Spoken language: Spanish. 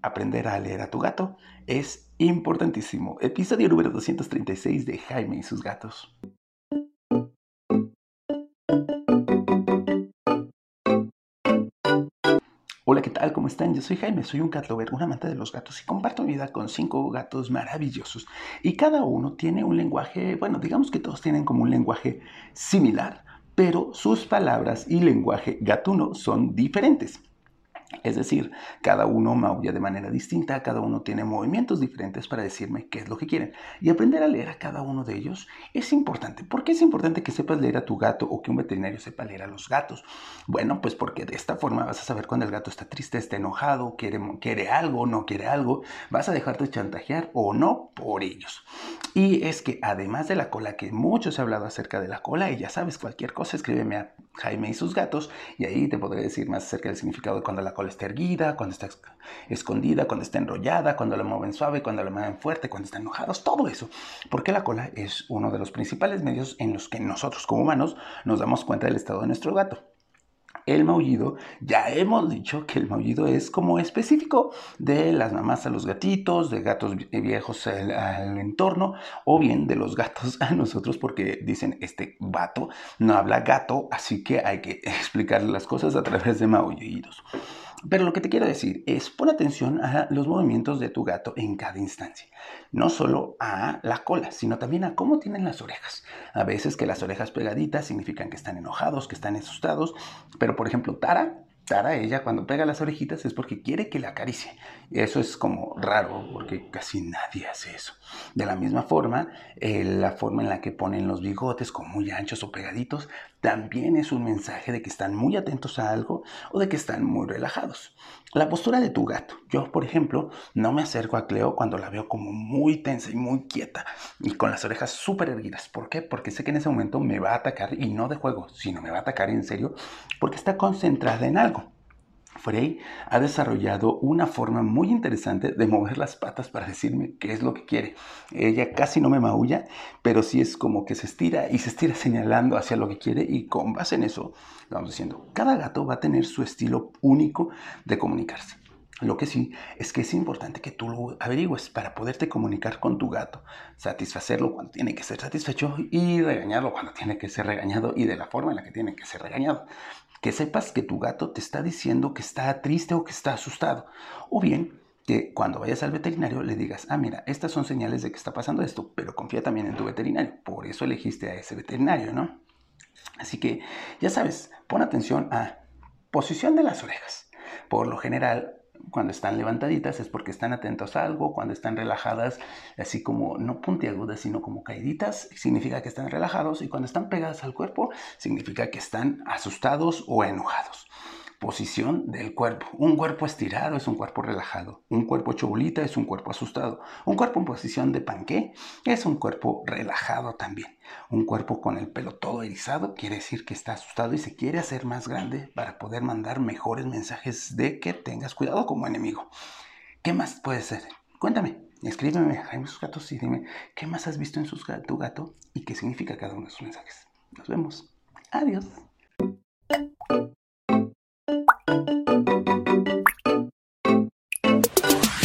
Aprender a leer a tu gato es importantísimo. Episodio número 236 de Jaime y sus gatos. Hola, ¿qué tal? ¿Cómo están? Yo soy Jaime, soy un cat lover, un amante de los gatos y comparto mi vida con cinco gatos maravillosos. Y cada uno tiene un lenguaje, bueno, digamos que todos tienen como un lenguaje similar, pero sus palabras y lenguaje gatuno son diferentes. Es decir, cada uno maulla de manera distinta, cada uno tiene movimientos diferentes para decirme qué es lo que quieren. Y aprender a leer a cada uno de ellos es importante. ¿Por qué es importante que sepas leer a tu gato o que un veterinario sepa leer a los gatos? Bueno, pues porque de esta forma vas a saber cuando el gato está triste, está enojado, quiere, quiere algo, no quiere algo, vas a dejarte chantajear o no por ellos. Y es que además de la cola, que mucho se ha hablado acerca de la cola, y ya sabes, cualquier cosa, escríbeme a Jaime y sus gatos y ahí te podré decir más acerca del significado de cuando la cola está erguida, cuando está escondida, cuando está enrollada, cuando la mueven suave, cuando la mueven fuerte, cuando están enojados, todo eso. Porque la cola es uno de los principales medios en los que nosotros como humanos nos damos cuenta del estado de nuestro gato el maullido, ya hemos dicho que el maullido es como específico de las mamás a los gatitos, de gatos viejos al, entorno, o bien de los gatos a nosotros, porque dicen, este vato no habla gato, así que hay que explicarle las cosas a través de maullidos. Pero lo que te quiero decir es pon atención a los movimientos de tu gato en cada instancia. No solo a la cola, sino también a cómo tienen las orejas. A veces que las orejas pegaditas significan que están enojados, que están asustados. Pero por ejemplo, Tara Tara, ella cuando pega las orejitas es porque quiere que la acaricie. Eso es como raro, porque casi nadie hace eso. De la misma forma, eh, la forma en la que ponen los bigotes, como muy anchos o pegaditos, también es un mensaje de que están muy atentos a algo o de que están muy relajados. La postura de tu gato. Yo, por ejemplo, no me acerco a Cleo cuando la veo como muy tensa y muy quieta y con las orejas súper erguidas. ¿Por qué? Porque sé que en ese momento me va a atacar y no de juego, sino me va a atacar en serio porque está concentrada en algo. Frey ha desarrollado una forma muy interesante de mover las patas para decirme qué es lo que quiere. Ella casi no me maulla, pero sí es como que se estira y se estira señalando hacia lo que quiere y con base en eso, vamos diciendo, cada gato va a tener su estilo único de comunicarse. Lo que sí es que es importante que tú lo averigües para poderte comunicar con tu gato, satisfacerlo cuando tiene que ser satisfecho y regañarlo cuando tiene que ser regañado y de la forma en la que tiene que ser regañado. Que sepas que tu gato te está diciendo que está triste o que está asustado. O bien que cuando vayas al veterinario le digas, ah, mira, estas son señales de que está pasando esto, pero confía también en tu veterinario. Por eso elegiste a ese veterinario, ¿no? Así que, ya sabes, pon atención a posición de las orejas. Por lo general, cuando están levantaditas es porque están atentos a algo, cuando están relajadas, así como no puntiagudas, sino como caíditas, significa que están relajados y cuando están pegadas al cuerpo, significa que están asustados o enojados. Posición del cuerpo. Un cuerpo estirado es un cuerpo relajado. Un cuerpo chobolita es un cuerpo asustado. Un cuerpo en posición de panqué es un cuerpo relajado también. Un cuerpo con el pelo todo erizado quiere decir que está asustado y se quiere hacer más grande para poder mandar mejores mensajes de que tengas cuidado como enemigo. ¿Qué más puede ser? Cuéntame. Escríbeme Jaime sus gatos y dime qué más has visto en sus, tu gato y qué significa cada uno de sus mensajes. Nos vemos. Adiós.